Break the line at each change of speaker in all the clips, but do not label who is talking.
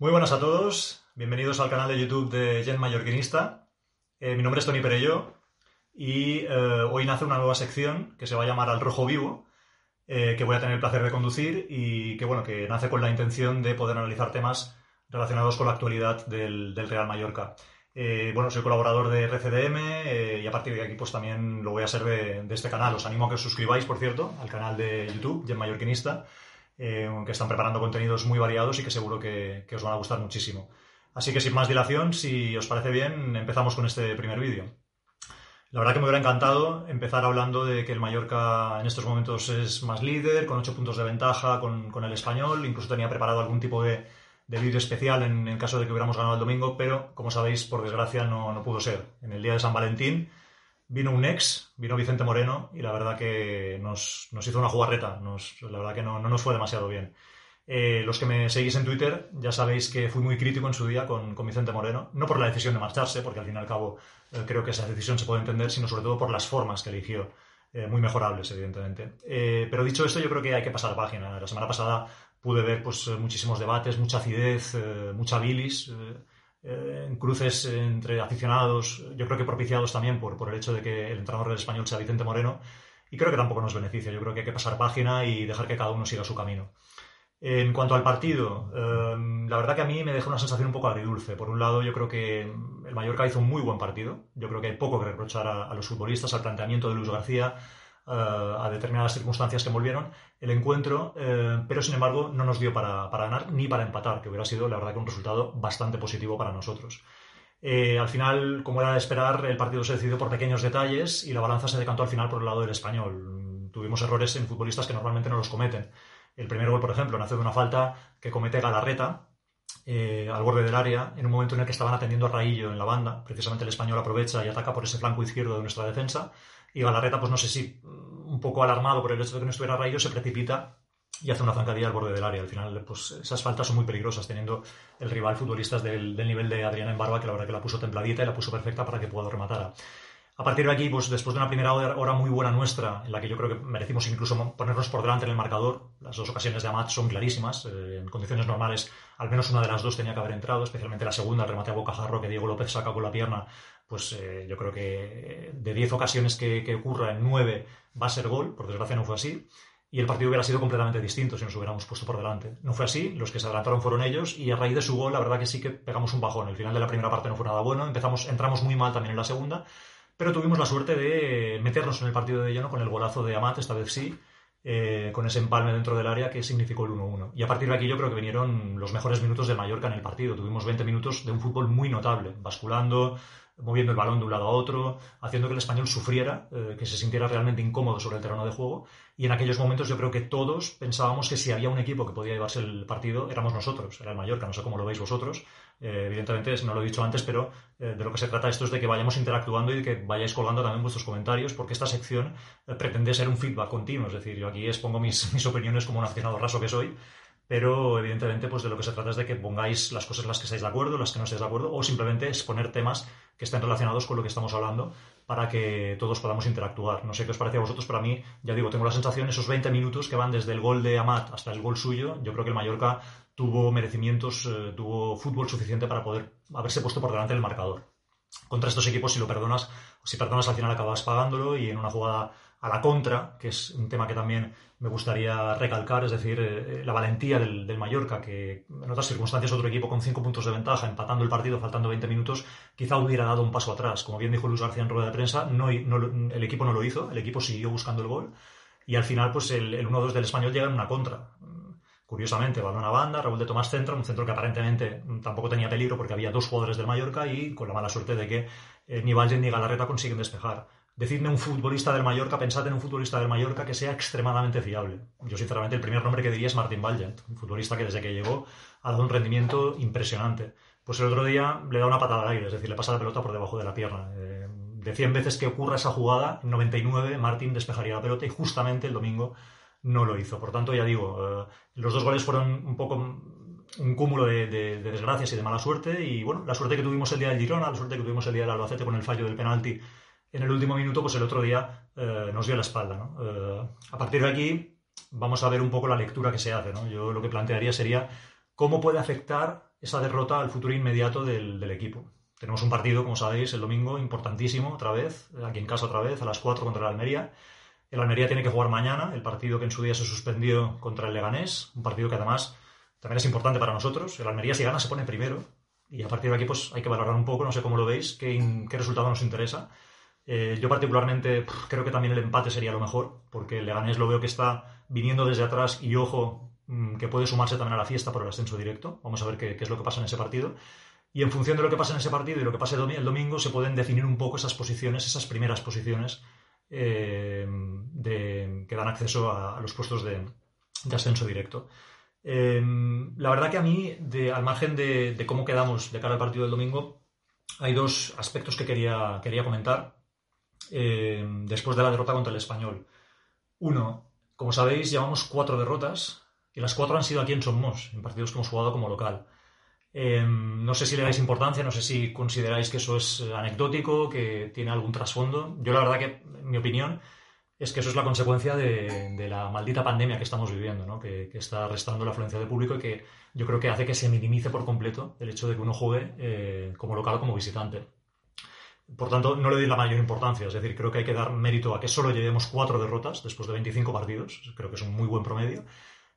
Muy buenas a todos, bienvenidos al canal de YouTube de Gen Mallorquinista. Eh, mi nombre es Tony Perello y eh, hoy nace una nueva sección que se va a llamar Al Rojo Vivo, eh, que voy a tener el placer de conducir y que, bueno, que nace con la intención de poder analizar temas relacionados con la actualidad del, del Real Mallorca. bueno, soy colaborador de RCDM y a partir de aquí pues también lo voy a ser de, de, este canal. Os animo a que os suscribáis, por cierto, al canal de YouTube, Gen Mallorquinista eh, que están preparando contenidos muy variados y que seguro que, os van a gustar muchísimo. Así que sin más dilación, si os parece bien, empezamos con este primer vídeo. La verdad que me hubiera encantado empezar hablando de que el Mallorca en estos momentos es más líder, con 8 puntos de ventaja con, el español. Incluso tenía preparado algún tipo de, de vídeo especial en, en, caso de que hubiéramos ganado el domingo, pero como sabéis, por desgracia no, no pudo ser. En el día de San Valentín vino un ex, vino Vicente Moreno, y la verdad que nos, nos hizo una jugarreta, la verdad que no, no, nos fue demasiado bien. Eh, los que me seguís en Twitter ya sabéis que fui muy crítico en su día con, con, Vicente Moreno, no por la decisión de marcharse, porque al fin y al cabo eh, creo que esa decisión se puede entender, sino sobre todo por las formas que eligió, eh, muy mejorables, evidentemente. Pero dicho esto, yo creo que hay que pasar página. La semana pasada pude ver pues, muchísimos debates, mucha acidez, mucha bilis eh, cruces entre aficionados, yo creo que propiciados también por, por el hecho de que el entrenador del español sea Vicente Moreno, y creo que tampoco nos beneficia. Yo creo que hay que pasar página y dejar que cada uno siga su camino. En cuanto al partido, eh, la verdad que a mí me deja una sensación un poco agridulce. Por un lado, yo creo que el Mallorca hizo un muy buen partido. Yo creo que hay poco que reprochar a los futbolistas, al planteamiento de Luis García, a determinadas circunstancias que envolvieron el encuentro, eh, pero sin embargo no nos dio para, para, ganar ni para empatar, que hubiera sido la verdad que un resultado bastante positivo para nosotros. Eh, al final, como era de esperar, el partido se decidió por pequeños detalles y la balanza se decantó al final por el lado del español. Tuvimos errores en futbolistas que normalmente no los cometen. El primer gol, por ejemplo, nace de una falta que comete Galarreta, eh, al borde del área, en un momento en el que estaban atendiendo a Raillo en la banda. Precisamente el español aprovecha y ataca por ese flanco izquierdo de nuestra defensa. Y Galarreta, pues no sé si un poco alarmado por el hecho de que no estuviera Rayo, se precipita y hace una zancadilla al borde del área. Al final, pues esas faltas son muy peligrosas, teniendo el rival futbolistas del, del nivel de Adriana en Barba, que la verdad que la puso templadita y la puso perfecta para que pueda rematara. A partir de aquí, pues después de una primera hora muy buena nuestra, en la que yo creo que merecimos incluso ponernos por delante en el marcador, las dos ocasiones de Amat son clarísimas. Eh, en condiciones normales, al menos una de las dos tenía que haber entrado, especialmente la segunda, el remate a bocajarro que Diego López saca con la pierna. Pues eh, yo creo que de 10 ocasiones que, ocurra, en 9 va a ser gol. Por desgracia no fue así y el partido hubiera sido completamente distinto si nos hubiéramos puesto por delante. No fue así, los que se adelantaron fueron ellos y a raíz de su gol la verdad que sí que pegamos un bajón. El final de la primera parte no fue nada bueno, empezamos, entramos muy mal también en la segunda pero tuvimos la suerte de meternos en el partido de lleno con el golazo de Amat, esta vez sí, eh, con ese empalme dentro del área que significó el 1-1. Y a partir de aquí yo creo que vinieron los mejores minutos de Mallorca en el partido. Tuvimos 20 minutos de un fútbol muy notable, basculando, moviendo el balón de un lado a otro, haciendo que el español sufriera, eh, que se sintiera realmente incómodo sobre el terreno de juego. Y en aquellos momentos yo creo que todos pensábamos que si había un equipo que podía llevarse el partido, éramos nosotros, era el Mallorca, no sé cómo lo veis vosotros, eh, evidentemente, no lo he dicho antes, pero eh, de lo que se trata esto es de que vayamos interactuando y de que vayáis colgando también vuestros comentarios, porque esta sección eh, pretende ser un feedback continuo. Es decir, yo aquí expongo mis, mis opiniones como un aficionado raso que soy, pero evidentemente pues de lo que se trata es de que pongáis las cosas en las que estáis de acuerdo, las que no estáis de acuerdo, o simplemente exponer temas que estén relacionados con lo que estamos hablando para que todos podamos interactuar. No sé qué os parece a vosotros, pero a mí, ya digo, tengo la sensación, esos 20 minutos que van desde el gol de Amat hasta el gol suyo, yo creo que el Mallorca tuvo merecimientos, eh, tuvo fútbol suficiente para poder haberse puesto por delante del marcador. Contra estos equipos, si lo perdonas, si perdonas al final acabas pagándolo y en una jugada a la contra, que es un tema que también me gustaría recalcar, es decir, eh, la valentía del, del, Mallorca, que en otras circunstancias otro equipo con cinco puntos de ventaja, empatando el partido, faltando 20 minutos, quizá hubiera dado un paso atrás. Como bien dijo Luis García en rueda de prensa, no, el equipo no lo hizo, el equipo siguió buscando el gol y al final pues el, el 1-2 del español llega en una contra. Curiosamente, balón a banda, Raúl de Tomás centro, un centro que aparentemente tampoco tenía peligro porque había dos jugadores del Mallorca y con la mala suerte de que eh, ni Valle ni Galarreta consiguen despejar. Decidme un futbolista del Mallorca, pensad en un futbolista del Mallorca que sea extremadamente fiable. Yo, sinceramente, el primer nombre que diría es Martín Valiant, un futbolista que desde que llegó ha dado un rendimiento impresionante. Pues el otro día le da una patada al aire, es decir, le pasa la pelota por debajo de la pierna. Eh, de 100 veces que ocurra esa jugada, en 99 Martín despejaría la pelota y justamente el domingo no lo hizo. Por tanto, ya digo, eh, los dos goles fueron un poco un cúmulo de, desgracias y de mala suerte. Y bueno, la suerte que tuvimos el día del Girona, la suerte que tuvimos el día del Albacete con el fallo del penalti en el último minuto, pues el otro día eh, nos dio la espalda. Eh, a partir de aquí vamos a ver un poco la lectura que se hace. Yo lo que plantearía sería cómo puede afectar esa derrota al futuro inmediato del, equipo. Tenemos un partido, como sabéis, el domingo importantísimo, otra vez, aquí en casa otra vez, a las 4 contra el Almería. El Almería tiene que jugar mañana, el partido que en su día se suspendió contra el Leganés, un partido que además también es importante para nosotros. El Almería si gana se pone primero y a partir de aquí pues hay que valorar un poco, no sé cómo lo veis, qué, qué resultado nos interesa. Eh, yo particularmente creo que también el empate sería lo mejor, porque el Leganés lo veo que está viniendo desde atrás y ojo mm, que puede sumarse también a la fiesta por el ascenso directo. Vamos a ver qué, es lo que pasa en ese partido. Y en función de lo que pasa en ese partido y lo que pase el domingo se pueden definir un poco esas posiciones, esas primeras posiciones eh, que dan acceso a, los puestos de, ascenso directo. Em, la verdad que a mí, al margen de, cómo quedamos de cara al partido del domingo, hay dos aspectos que quería, quería comentar em, después de la derrota contra el español. Uno, como sabéis, llevamos cuatro derrotas y las cuatro han sido aquí en Somos, en partidos que hemos jugado como local. Em, no sé si le dais importancia, no sé si consideráis que eso es anecdótico, que tiene algún trasfondo. Yo la verdad que, en mi opinión, es que eso es la consecuencia de, la maldita pandemia que estamos viviendo, ¿no? que, está restando la afluencia de público y que yo creo que hace que se minimice por completo el hecho de que uno juegue eh, como local o como visitante. Por tanto, no le doy la mayor importancia, es decir, creo que hay que dar mérito a que solo llevemos cuatro derrotas después de 25 partidos, creo que es un muy buen promedio.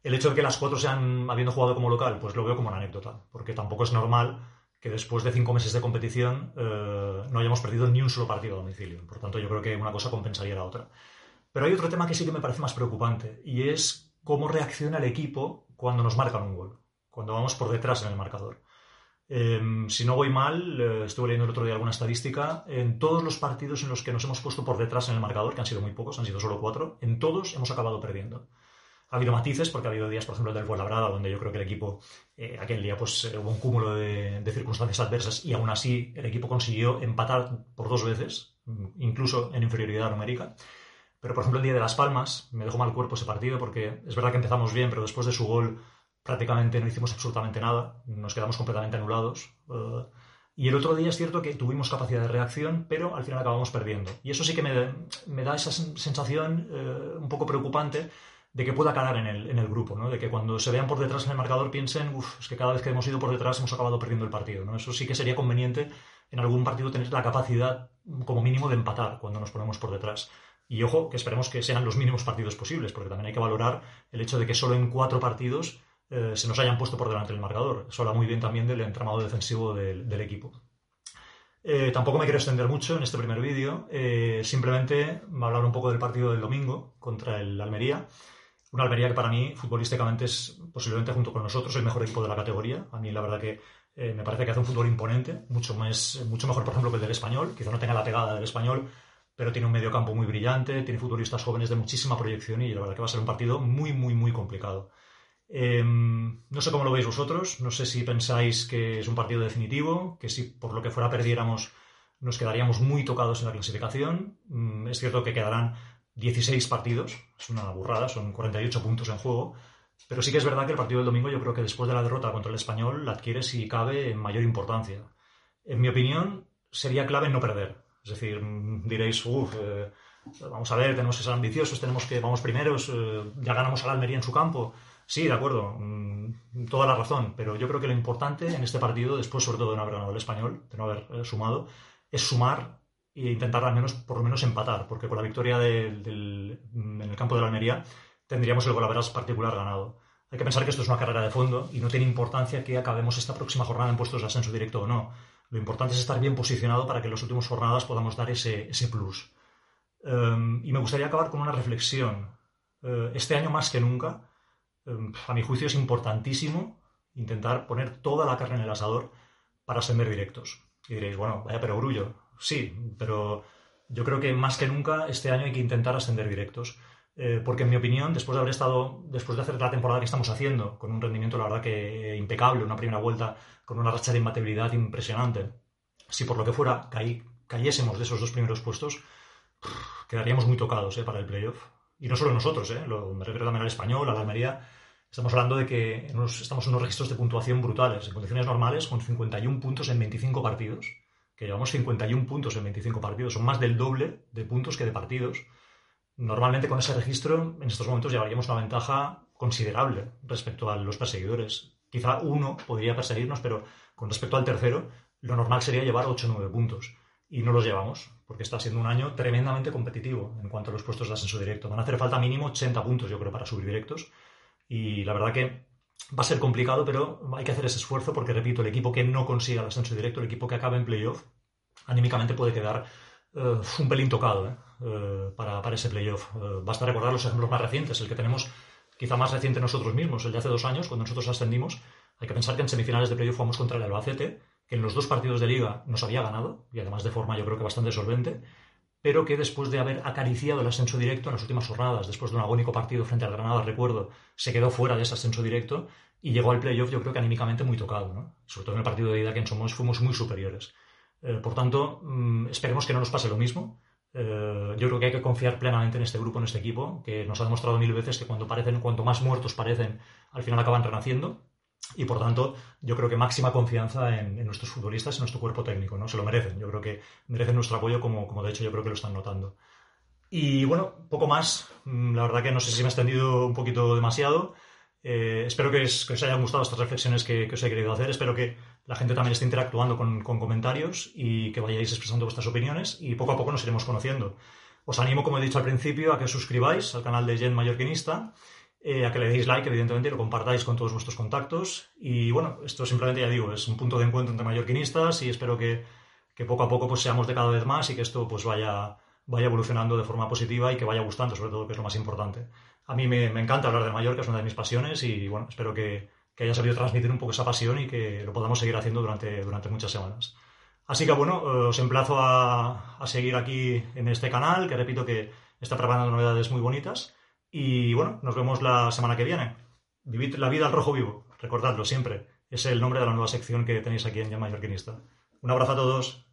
El hecho de que las cuatro sean habiendo jugado como local, pues lo veo como una anécdota, porque tampoco es normal que después de cinco meses de competición eh, no hayamos perdido ni un solo partido a domicilio. Por tanto, yo creo que una cosa compensaría la otra. Pero hay otro tema que sí que me parece más preocupante y es cómo reacciona el equipo cuando nos marcan un gol, cuando vamos por detrás en el marcador. Em, si no voy mal, eh, estuve leyendo el otro día alguna estadística, en todos los partidos en los que nos hemos puesto por detrás en el marcador, que han sido muy pocos, han sido solo cuatro, en todos hemos acabado perdiendo. Ha habido matices, porque ha habido días, por ejemplo, el del Fuenlabrada, donde yo creo que el equipo, eh, aquel día, pues eh, hubo un cúmulo de, de, circunstancias adversas y aún así el equipo consiguió empatar por dos veces, incluso en inferioridad numérica. Pero, por ejemplo, el día de Las Palmas me dejó mal cuerpo ese partido porque es verdad que empezamos bien, pero después de su gol prácticamente no hicimos absolutamente nada, nos quedamos completamente anulados. Eh, y el otro día es cierto que tuvimos capacidad de reacción, pero al final acabamos perdiendo. Y eso sí que me, da esa sensación eh, un poco preocupante de que pueda calar en el, en el grupo, ¿no? de que cuando se vean por detrás en el marcador piensen, uff, es que cada vez que hemos ido por detrás hemos acabado perdiendo el partido. ¿no? Eso sí que sería conveniente en algún partido tener la capacidad como mínimo de empatar cuando nos ponemos por detrás. Y ojo, que esperemos que sean los mínimos partidos posibles, porque también hay que valorar el hecho de que solo en cuatro partidos eh, se nos hayan puesto por delante del marcador. Eso habla muy bien también del entramado defensivo del, equipo. Eh, tampoco me quiero extender mucho en este primer vídeo, eh, simplemente hablar un poco del partido del domingo contra el Almería. Una Almería que para mí, futbolísticamente, es posiblemente junto con nosotros el mejor equipo de la categoría. A mí la verdad que me parece que hace un fútbol imponente, mucho, más, mucho mejor, por ejemplo, que el del español. Quizá no tenga la pegada del español, pero tiene un medio campo muy brillante, tiene futbolistas jóvenes de muchísima proyección y la verdad que va a ser un partido muy, muy, muy complicado. Em, no sé cómo lo veis vosotros, no sé si pensáis que es un partido definitivo, que si por lo que fuera perdiéramos nos quedaríamos muy tocados en la clasificación. Mm, es cierto que quedarán 16 partidos, es una burrada, son 48 puntos en juego, pero sí que es verdad que el partido del domingo yo creo que después de la derrota contra el español la adquiere si cabe mayor importancia. En mi opinión, sería clave no perder. Es decir, diréis, uff, eh, vamos a ver, tenemos que ser ambiciosos, tenemos que, vamos primeros, eh, ya ganamos a la Almería en su campo. Sí, de acuerdo, mm, toda la razón, pero yo creo que lo importante en este partido, después sobre todo de no haber ganado el español, de no haber eh, sumado, es sumar e intentar al menos, por lo menos empatar, porque con la victoria en el campo de la Almería tendríamos el golaveras particular ganado. Hay que pensar que esto es una carrera de fondo y no tiene importancia que acabemos esta próxima jornada en puestos de ascenso directo o no. Lo importante es estar bien posicionado para que en las últimas jornadas podamos dar ese, plus. Em, y me gustaría acabar con una reflexión. Eh, este año más que nunca, a mi juicio es importantísimo intentar poner toda la carne en el asador para ascender directos. Y diréis, bueno, vaya pero grullo. Sí, pero yo creo que más que nunca este año hay que intentar ascender directos. Eh, porque en mi opinión, después de haber estado, después de hacer la temporada que estamos haciendo, con un rendimiento la verdad que impecable, una primera vuelta con una racha de imbatibilidad impresionante, si por lo que fuera cayésemos de esos dos primeros puestos, quedaríamos muy tocados eh, para el playoff. Y no solo nosotros, eh, lo, me refiero también al español, a la Almería. Estamos hablando de que estamos en unos registros de puntuación brutales, en condiciones normales, con 51 puntos en 25 partidos, que llevamos 51 puntos en 25 partidos, son más del doble de puntos que de partidos Normalmente con ese registro, en estos momentos llevaríamos una ventaja considerable respecto a los perseguidores. Quizá uno podría perseguirnos, pero con respecto al tercero, lo normal sería llevar 8 o 9 puntos. Y no los llevamos, porque está siendo un año tremendamente competitivo en cuanto a los puestos de ascenso directo. Van a hacer falta mínimo 80 puntos, yo creo, para subir directos. Y la verdad que va a ser complicado, pero hay que hacer ese esfuerzo, porque repito, el equipo que no consiga el ascenso directo, el equipo que acabe en playoff, anímicamente puede quedar uh, un pelín tocado ¿eh? Eh, para, para, ese playoff. Eh, basta recordar los ejemplos más recientes, el que tenemos quizá más reciente nosotros mismos, el de hace dos años, cuando nosotros ascendimos. Hay que pensar que en semifinales de playoff jugamos contra el Albacete, en los dos partidos de liga nos había ganado, y además de forma yo creo que bastante solvente, pero que después de haber acariciado el ascenso directo en las últimas jornadas, después de un agónico partido frente al Granada, recuerdo, se quedó fuera de ese ascenso directo y llegó al playoff yo creo que anímicamente muy tocado, sobre todo en el partido de ida que en Somos fuimos muy superiores. Eh, por tanto, mm, esperemos que no nos pase lo mismo. Eh, yo creo que hay que confiar plenamente en este grupo, en este equipo, que nos ha demostrado mil veces que cuando parecen, cuanto más muertos parecen, al final acaban renaciendo. Y por tanto, yo creo que máxima confianza en, nuestros futbolistas, en nuestro cuerpo técnico, ¿no? Se lo merecen. Yo creo que merecen nuestro apoyo, como, como de hecho yo creo que lo están notando. Y bueno, poco más. Mm, la verdad que no sé si me he extendido un poquito demasiado. Eh, espero que, os hayan gustado estas reflexiones que, os he querido hacer. Espero que la gente también esté interactuando con, comentarios y que vayáis expresando vuestras opiniones y poco a poco nos iremos conociendo. Os animo, como he dicho al principio, a que os suscribáis al canal de Gen Mallorquinista, eh, a que le deis like, evidentemente, y lo compartáis con todos vuestros contactos. Y bueno, esto simplemente ya digo, es un punto de encuentro entre mallorquinistas y espero que, poco a poco pues, seamos de cada vez más y que esto pues, vaya, vaya evolucionando de forma positiva y que vaya gustando, sobre todo, que es lo más importante a mí me, encanta hablar de Mallorca, es una de mis pasiones y bueno, espero que, haya sabido transmitir un poco esa pasión y que lo podamos seguir haciendo durante, durante muchas semanas. Así que bueno, eh, os emplazo a, a seguir aquí en este canal, que repito que está preparando novedades muy bonitas. Y bueno, nos vemos la semana que viene. Vivid la vida al rojo vivo, recordadlo siempre. Es el nombre de la nueva sección que tenéis aquí en Ya Mallorquinista. Un abrazo a todos.